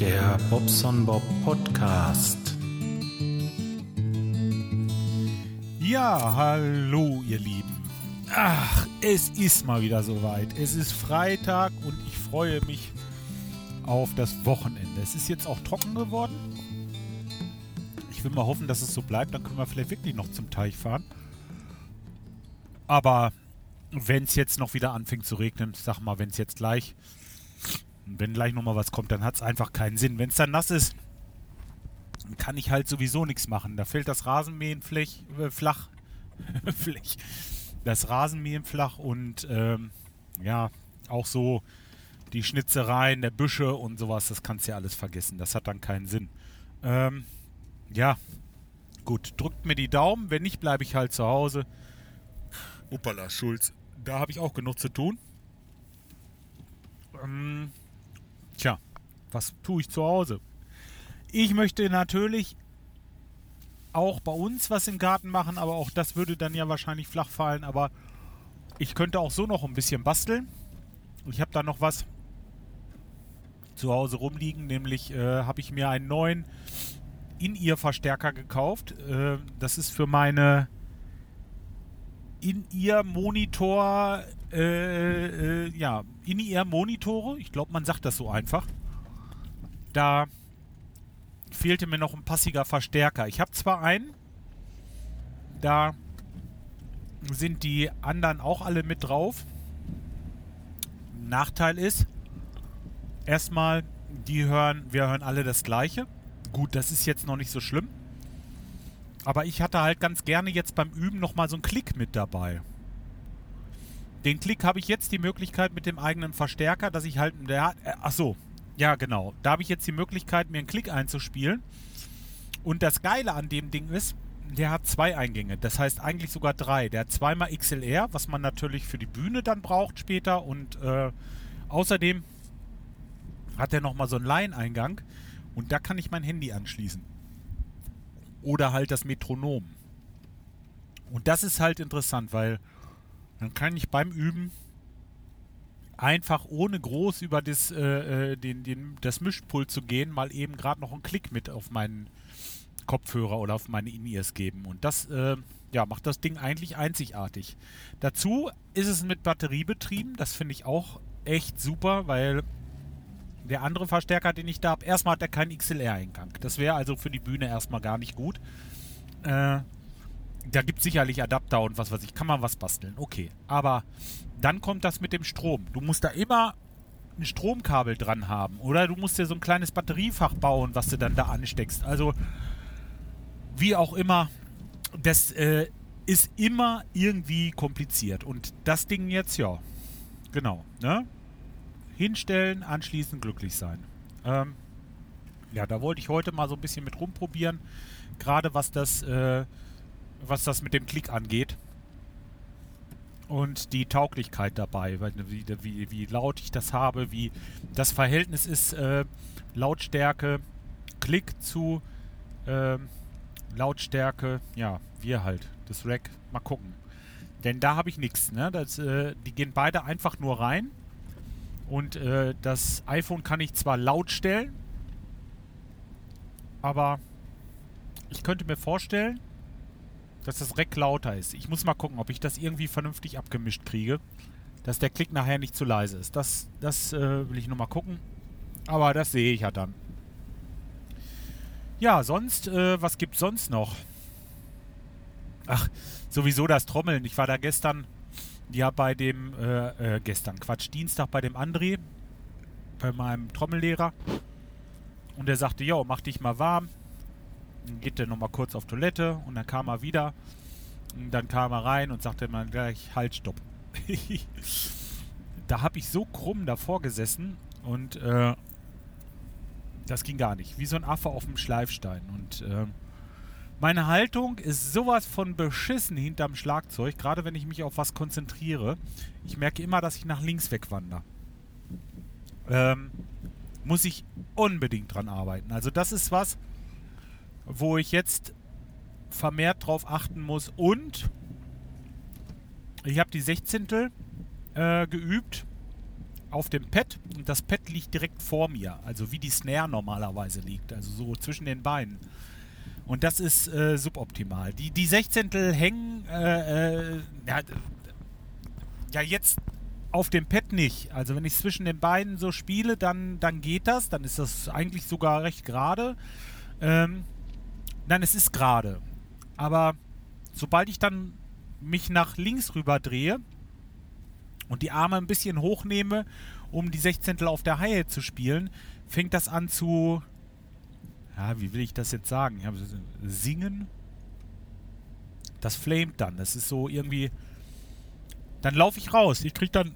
Der Bobson Bob Podcast. Ja, hallo ihr Lieben. Ach, es ist mal wieder soweit. Es ist Freitag und ich freue mich auf das Wochenende. Es ist jetzt auch trocken geworden. Ich will mal hoffen, dass es so bleibt. Dann können wir vielleicht wirklich noch zum Teich fahren. Aber wenn es jetzt noch wieder anfängt zu regnen, sag mal, wenn es jetzt gleich, wenn gleich nochmal was kommt, dann hat es einfach keinen Sinn. Wenn es dann nass ist, kann ich halt sowieso nichts machen. Da fällt das Rasenmähen flach, äh, flach, flach, das Rasenmähen flach und ähm, ja, auch so die Schnitzereien der Büsche und sowas, das kannst du ja alles vergessen. Das hat dann keinen Sinn. Ähm, ja, gut, drückt mir die Daumen. Wenn nicht, bleibe ich halt zu Hause. Uppala, Schulz. Da habe ich auch genug zu tun. Ähm, tja, was tue ich zu Hause? Ich möchte natürlich auch bei uns was im Garten machen, aber auch das würde dann ja wahrscheinlich flach fallen. Aber ich könnte auch so noch ein bisschen basteln. Ich habe da noch was zu Hause rumliegen, nämlich äh, habe ich mir einen neuen In-Ear-Verstärker gekauft. Äh, das ist für meine In-Ear-Monitor, äh, äh, ja, In-Ear-Monitore. Ich glaube, man sagt das so einfach. Da fehlte mir noch ein passiger Verstärker. Ich habe zwar einen, da sind die anderen auch alle mit drauf. Nachteil ist, erstmal, die hören, wir hören alle das Gleiche. Gut, das ist jetzt noch nicht so schlimm. Aber ich hatte halt ganz gerne jetzt beim Üben nochmal so einen Klick mit dabei. Den Klick habe ich jetzt die Möglichkeit mit dem eigenen Verstärker, dass ich halt, der, äh, ach so, ja genau, da habe ich jetzt die Möglichkeit, mir einen Klick einzuspielen. Und das Geile an dem Ding ist, der hat zwei Eingänge, das heißt eigentlich sogar drei. Der hat zweimal XLR, was man natürlich für die Bühne dann braucht später und äh, außerdem hat er nochmal so einen Line-Eingang und da kann ich mein Handy anschließen. Oder halt das Metronom. Und das ist halt interessant, weil dann kann ich beim Üben einfach ohne groß über das, äh, äh den, den, das Mischpult zu gehen, mal eben gerade noch einen Klick mit auf meinen Kopfhörer oder auf meine In-Ears geben. Und das äh, ja, macht das Ding eigentlich einzigartig. Dazu ist es mit Batterie betrieben. Das finde ich auch echt super, weil der andere Verstärker, den ich da habe, erstmal hat er keinen XLR-Eingang. Das wäre also für die Bühne erstmal gar nicht gut. Äh, da gibt es sicherlich Adapter und was weiß ich, kann man was basteln. Okay. Aber dann kommt das mit dem Strom. Du musst da immer ein Stromkabel dran haben. Oder du musst dir so ein kleines Batteriefach bauen, was du dann da ansteckst. Also, wie auch immer, das äh, ist immer irgendwie kompliziert. Und das Ding jetzt, ja, genau, ne? Hinstellen, anschließend glücklich sein. Ähm, ja, da wollte ich heute mal so ein bisschen mit rumprobieren, gerade was das, äh, was das mit dem Klick angeht und die Tauglichkeit dabei, wie, wie, wie laut ich das habe, wie das Verhältnis ist äh, Lautstärke, Klick zu äh, Lautstärke, ja, wir halt, das Rack, mal gucken. Denn da habe ich nichts, ne? Das, äh, die gehen beide einfach nur rein und äh, das iPhone kann ich zwar laut stellen, aber ich könnte mir vorstellen, dass das Rack lauter ist. Ich muss mal gucken, ob ich das irgendwie vernünftig abgemischt kriege, dass der Klick nachher nicht zu leise ist. Das, das äh, will ich nochmal gucken. Aber das sehe ich ja dann. Ja, sonst, äh, was gibt's sonst noch? Ach, sowieso das Trommeln. Ich war da gestern ja bei dem, äh, äh, gestern, Quatsch, Dienstag bei dem André, bei meinem Trommellehrer. Und der sagte, ja, mach dich mal warm. Dann geht er nochmal kurz auf Toilette und dann kam er wieder. Und dann kam er rein und sagte mal gleich, halt, stopp. da habe ich so krumm davor gesessen und äh, das ging gar nicht. Wie so ein Affe auf dem Schleifstein. Und äh, meine Haltung ist sowas von beschissen hinterm Schlagzeug, gerade wenn ich mich auf was konzentriere. Ich merke immer, dass ich nach links wegwandere. Ähm, muss ich unbedingt dran arbeiten. Also das ist was, wo ich jetzt vermehrt drauf achten muss. Und ich habe die Sechzehntel äh, geübt auf dem Pad und das Pad liegt direkt vor mir, also wie die Snare normalerweise liegt, also so zwischen den Beinen. Und das ist äh, suboptimal. Die, die Sechzehntel hängen äh, äh, ja, ja, jetzt auf dem Pad nicht. Also wenn ich zwischen den Beinen so spiele, dann, dann geht das. Dann ist das eigentlich sogar recht gerade. Ähm, nein, es ist gerade. Aber sobald ich dann mich nach links rüber drehe und die Arme ein bisschen hochnehme, um die Sechzehntel auf der Haie zu spielen, fängt das an zu. Ja, wie will ich das jetzt sagen? Ja, singen. Das flamet dann. Das ist so irgendwie. Dann laufe ich raus. Ich krieg dann.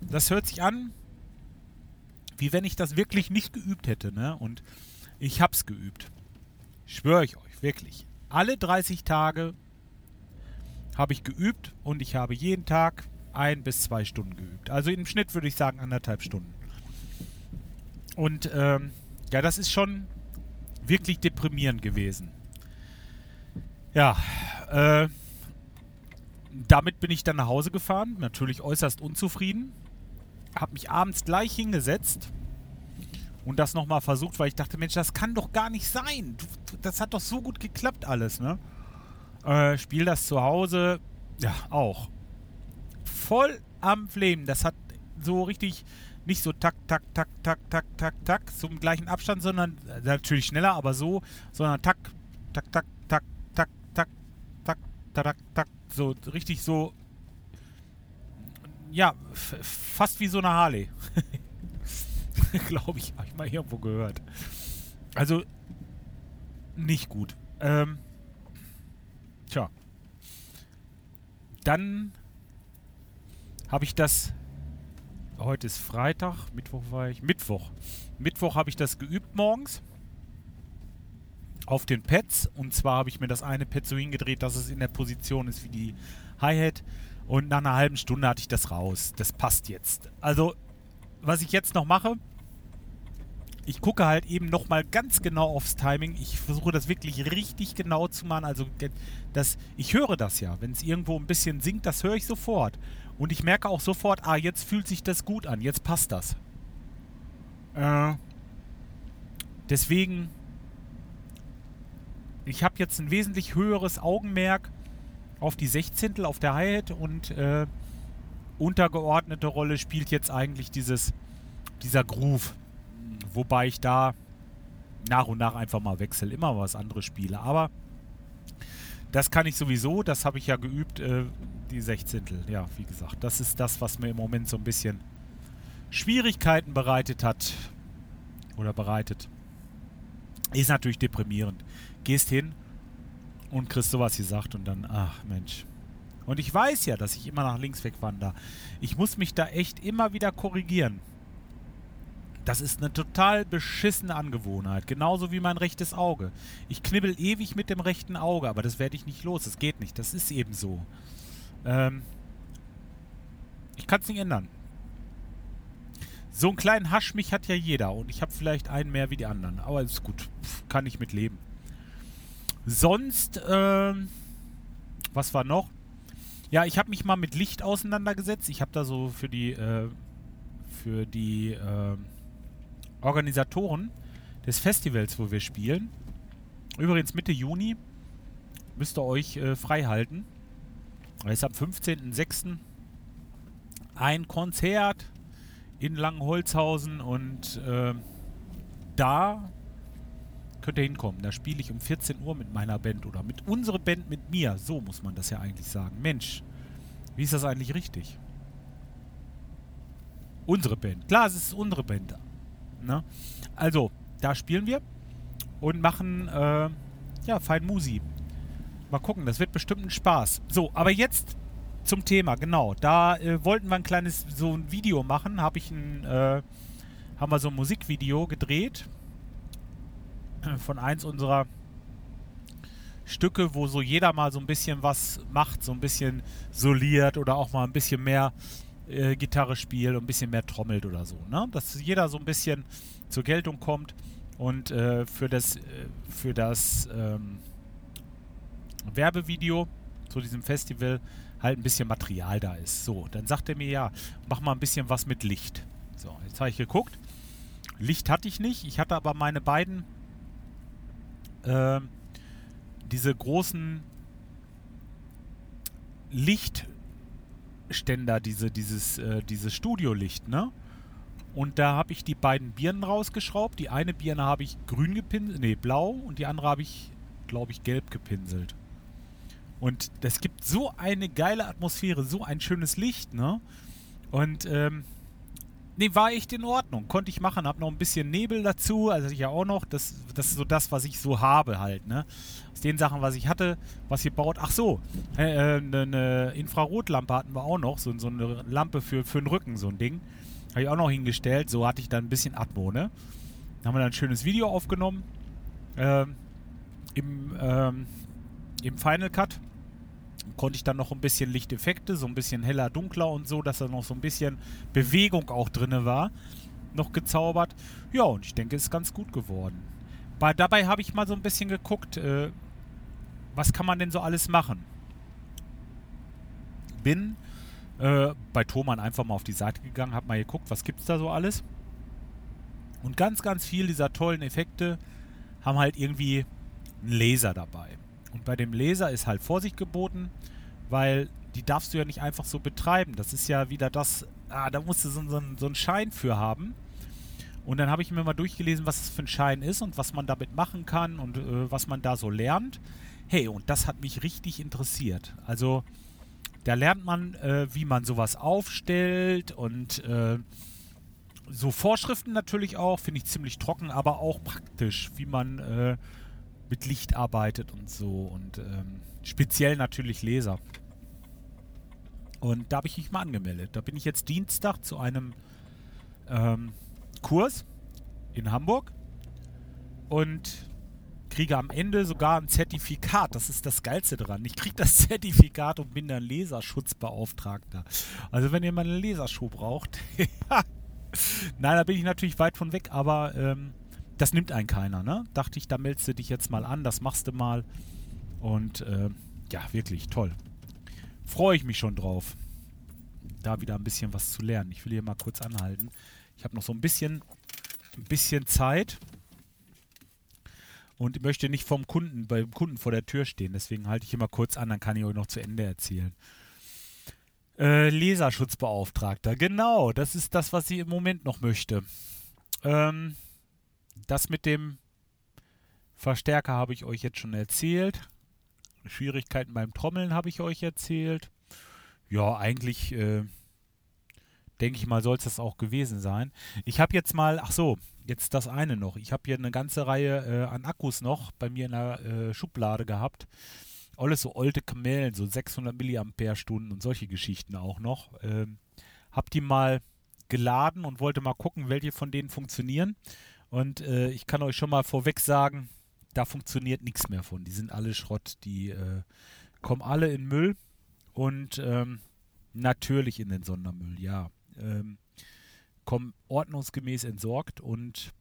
Das hört sich an, wie wenn ich das wirklich nicht geübt hätte, ne? Und ich hab's geübt. Schwöre ich euch, wirklich. Alle 30 Tage habe ich geübt und ich habe jeden Tag ein bis zwei Stunden geübt. Also im Schnitt würde ich sagen anderthalb Stunden. Und ähm, ja, das ist schon wirklich deprimierend gewesen. Ja, äh, damit bin ich dann nach Hause gefahren, natürlich äußerst unzufrieden. Habe mich abends gleich hingesetzt und das nochmal versucht, weil ich dachte, Mensch, das kann doch gar nicht sein. das hat doch so gut geklappt alles, ne? Äh, spiel das zu Hause, ja, auch. Voll am Flamen. Das hat so richtig nicht so tak, tak, tak, tak, tak, tak, tak, zum gleichen Abstand, sondern äh, natürlich schneller, aber so, sondern tak, tak, tak, tak, tak, tak, tak, tak, tak, so richtig so, ja, fast wie so eine Harley. Glaube ich, habe ich mal irgendwo gehört. Also, nicht gut. Ähm, Tja. Dann habe ich das. Heute ist Freitag, Mittwoch war ich. Mittwoch. Mittwoch habe ich das geübt morgens. Auf den Pads. Und zwar habe ich mir das eine Pad so hingedreht, dass es in der Position ist wie die Hi-Hat. Und nach einer halben Stunde hatte ich das raus. Das passt jetzt. Also, was ich jetzt noch mache, ich gucke halt eben nochmal ganz genau aufs Timing. Ich versuche das wirklich richtig genau zu machen. Also das, ich höre das ja. Wenn es irgendwo ein bisschen sinkt, das höre ich sofort. Und ich merke auch sofort, ah, jetzt fühlt sich das gut an, jetzt passt das. Äh, deswegen, ich habe jetzt ein wesentlich höheres Augenmerk auf die Sechzehntel auf der Hi-Hat und äh, untergeordnete Rolle spielt jetzt eigentlich dieses, dieser Groove Wobei ich da nach und nach einfach mal wechsle, immer was anderes spiele. Aber das kann ich sowieso, das habe ich ja geübt, äh, die Sechzehntel. Ja, wie gesagt, das ist das, was mir im Moment so ein bisschen Schwierigkeiten bereitet hat. Oder bereitet. Ist natürlich deprimierend. Gehst hin und kriegst sowas gesagt und dann, ach Mensch. Und ich weiß ja, dass ich immer nach links wegwandere. Ich muss mich da echt immer wieder korrigieren. Das ist eine total beschissene Angewohnheit. Genauso wie mein rechtes Auge. Ich knibbel ewig mit dem rechten Auge, aber das werde ich nicht los. Das geht nicht. Das ist eben so. Ähm ich kann es nicht ändern. So einen kleinen Hasch mich hat ja jeder und ich habe vielleicht einen mehr wie die anderen. Aber ist gut. Pff, kann ich mit leben. Sonst, ähm, was war noch? Ja, ich habe mich mal mit Licht auseinandergesetzt. Ich habe da so für die, äh, für die, äh, Organisatoren des Festivals, wo wir spielen. Übrigens Mitte Juni müsst ihr euch äh, frei halten. Ist am 15.06. ein Konzert in Langenholzhausen und äh, da könnt ihr hinkommen. Da spiele ich um 14 Uhr mit meiner Band oder mit unserer Band mit mir. So muss man das ja eigentlich sagen. Mensch, wie ist das eigentlich richtig? Unsere Band. Klar, es ist unsere Band. Ne? Also, da spielen wir und machen äh, ja, fein Musi. Mal gucken, das wird bestimmt ein Spaß. So, aber jetzt zum Thema, genau. Da äh, wollten wir ein kleines so ein Video machen, habe ich ein äh, haben wir so ein Musikvideo gedreht von eins unserer Stücke, wo so jeder mal so ein bisschen was macht, so ein bisschen soliert oder auch mal ein bisschen mehr äh, Gitarre spielt und ein bisschen mehr trommelt oder so. Ne? Dass jeder so ein bisschen zur Geltung kommt und äh, für das, äh, für das ähm, Werbevideo zu diesem Festival halt ein bisschen Material da ist. So, dann sagt er mir ja, mach mal ein bisschen was mit Licht. So, jetzt habe ich geguckt. Licht hatte ich nicht. Ich hatte aber meine beiden äh, diese großen Lichtständer, diese, dieses, äh, dieses Studiolicht, ne? Und da habe ich die beiden Birnen rausgeschraubt. Die eine Birne habe ich grün gepinselt, nee, blau und die andere habe ich, glaube ich, gelb gepinselt. Und das gibt so eine geile Atmosphäre, so ein schönes Licht, ne? Und ähm, Nee, war echt in Ordnung. Konnte ich machen. Hab noch ein bisschen Nebel dazu. Also ich ja auch noch. Das, das ist so das, was ich so habe halt, ne? Aus den Sachen, was ich hatte, was ihr baut. Ach so, äh, eine, eine Infrarotlampe hatten wir auch noch. So, so eine Lampe für, für den Rücken, so ein Ding. Habe ich auch noch hingestellt. So hatte ich dann ein bisschen Atmo, ne? Dann haben wir dann ein schönes Video aufgenommen. Ähm, im, ähm, Im Final Cut konnte ich dann noch ein bisschen Lichteffekte, so ein bisschen heller, dunkler und so, dass da noch so ein bisschen Bewegung auch drin war, noch gezaubert. Ja, und ich denke, es ist ganz gut geworden. Bei, dabei habe ich mal so ein bisschen geguckt, äh, was kann man denn so alles machen? Bin äh, bei Thomann einfach mal auf die Seite gegangen, habe mal geguckt, was gibt es da so alles. Und ganz, ganz viel dieser tollen Effekte haben halt irgendwie einen Laser dabei. Und bei dem Laser ist halt Vorsicht geboten, weil die darfst du ja nicht einfach so betreiben. Das ist ja wieder das, ah, da musst du so, so, so einen Schein für haben. Und dann habe ich mir mal durchgelesen, was es für ein Schein ist und was man damit machen kann und äh, was man da so lernt. Hey, und das hat mich richtig interessiert. Also, da lernt man, äh, wie man sowas aufstellt und äh, so Vorschriften natürlich auch, finde ich ziemlich trocken, aber auch praktisch, wie man äh, mit Licht arbeitet und so. Und ähm, speziell natürlich Laser. Und da habe ich mich mal angemeldet. Da bin ich jetzt Dienstag zu einem ähm, Kurs in Hamburg und kriege am Ende sogar ein Zertifikat. Das ist das Geilste dran. Ich kriege das Zertifikat und bin dann Laserschutzbeauftragter. Also wenn ihr mal eine Lasershow braucht. Nein, da bin ich natürlich weit von weg, aber ähm, das nimmt einen keiner, ne? Dachte ich, da meldest du dich jetzt mal an, das machst du mal. Und äh, ja, wirklich toll. Freue ich mich schon drauf, da wieder ein bisschen was zu lernen. Ich will hier mal kurz anhalten. Ich habe noch so ein bisschen, ein bisschen Zeit und möchte nicht vom Kunden, beim Kunden vor der Tür stehen. Deswegen halte ich mal kurz an, dann kann ich euch noch zu Ende erzählen. Äh, Leserschutzbeauftragter, genau, das ist das, was ich im Moment noch möchte. Ähm, das mit dem Verstärker habe ich euch jetzt schon erzählt. Schwierigkeiten beim Trommeln habe ich euch erzählt. Ja, eigentlich äh, denke ich mal, soll es das auch gewesen sein. Ich habe jetzt mal, ach so, jetzt das eine noch. Ich habe hier eine ganze Reihe äh, an Akkus noch bei mir in der äh, Schublade gehabt. Alles so alte Kamellen, so 600 Milliampere-Stunden und solche Geschichten auch noch. Ähm, hab die mal geladen und wollte mal gucken, welche von denen funktionieren. Und äh, ich kann euch schon mal vorweg sagen, da funktioniert nichts mehr von. Die sind alle Schrott. Die äh, kommen alle in Müll und ähm, natürlich in den Sondermüll, ja. Ähm, kommen ordnungsgemäß entsorgt und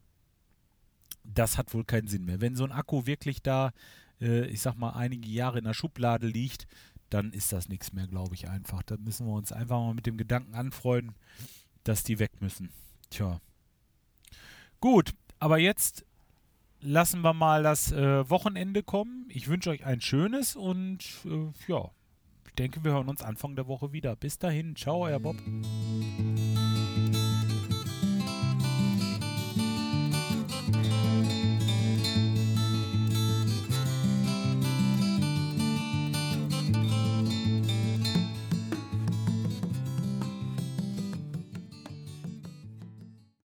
das hat wohl keinen Sinn mehr. Wenn so ein Akku wirklich da, äh, ich sag mal, einige Jahre in der Schublade liegt, dann ist das nichts mehr, glaube ich einfach. Da müssen wir uns einfach mal mit dem Gedanken anfreunden, dass die weg müssen. Tja. Gut, aber jetzt lassen wir mal das äh, Wochenende kommen. Ich wünsche euch ein schönes und äh, ja, ich denke, wir hören uns Anfang der Woche wieder. Bis dahin, ciao, euer Bob.